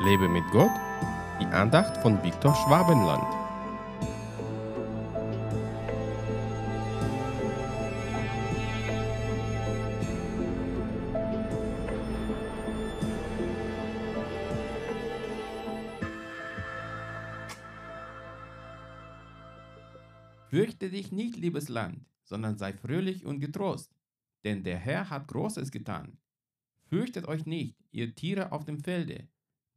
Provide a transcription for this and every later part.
Lebe mit Gott, die Andacht von Viktor Schwabenland. Fürchte dich nicht, liebes Land, sondern sei fröhlich und getrost, denn der Herr hat Großes getan. Fürchtet euch nicht, ihr Tiere auf dem Felde,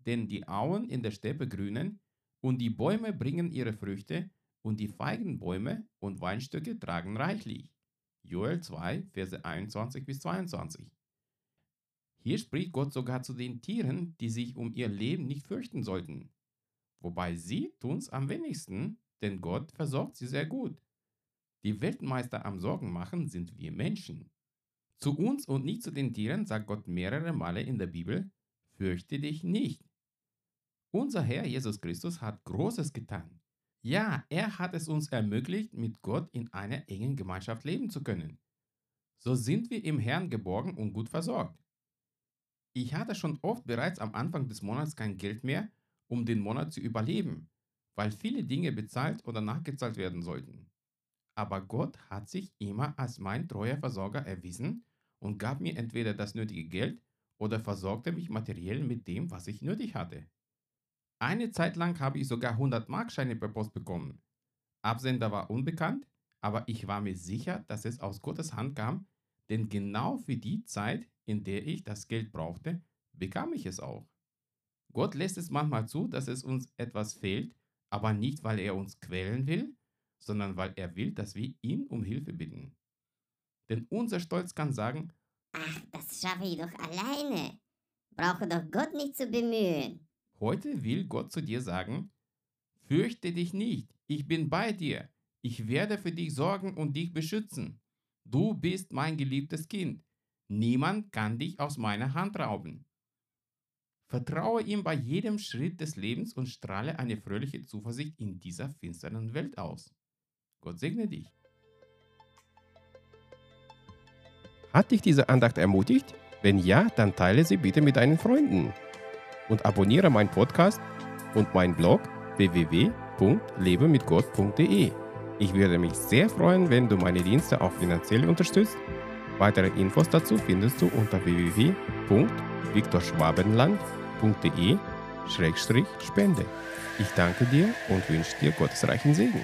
denn die Auen in der Steppe grünen, und die Bäume bringen ihre Früchte, und die Feigenbäume und Weinstöcke tragen reichlich. Joel 2, Verse 21 bis 22. Hier spricht Gott sogar zu den Tieren, die sich um ihr Leben nicht fürchten sollten. Wobei sie tun's am wenigsten, denn Gott versorgt sie sehr gut. Die Weltmeister am Sorgen machen sind wir Menschen. Zu uns und nicht zu den Tieren sagt Gott mehrere Male in der Bibel, fürchte dich nicht. Unser Herr Jesus Christus hat Großes getan. Ja, er hat es uns ermöglicht, mit Gott in einer engen Gemeinschaft leben zu können. So sind wir im Herrn geborgen und gut versorgt. Ich hatte schon oft bereits am Anfang des Monats kein Geld mehr, um den Monat zu überleben, weil viele Dinge bezahlt oder nachgezahlt werden sollten. Aber Gott hat sich immer als mein treuer Versorger erwiesen und gab mir entweder das nötige Geld oder versorgte mich materiell mit dem, was ich nötig hatte. Eine Zeit lang habe ich sogar 100 Markscheine per Post bekommen. Absender war unbekannt, aber ich war mir sicher, dass es aus Gottes Hand kam, denn genau für die Zeit, in der ich das Geld brauchte, bekam ich es auch. Gott lässt es manchmal zu, dass es uns etwas fehlt, aber nicht, weil er uns quälen will, sondern weil er will, dass wir ihn um Hilfe bitten. Denn unser Stolz kann sagen, Ach, das schaffe ich doch alleine. Brauche doch Gott nicht zu bemühen. Heute will Gott zu dir sagen, fürchte dich nicht, ich bin bei dir, ich werde für dich sorgen und dich beschützen. Du bist mein geliebtes Kind, niemand kann dich aus meiner Hand rauben. Vertraue ihm bei jedem Schritt des Lebens und strahle eine fröhliche Zuversicht in dieser finsteren Welt aus. Gott segne dich. Hat dich diese Andacht ermutigt? Wenn ja, dann teile sie bitte mit deinen Freunden. Und abonniere meinen Podcast und meinen Blog www.lebemitgott.de. Ich würde mich sehr freuen, wenn du meine Dienste auch finanziell unterstützt. Weitere Infos dazu findest du unter www.viktorschwabenland.de-spende. Ich danke dir und wünsche dir gottesreichen Segen.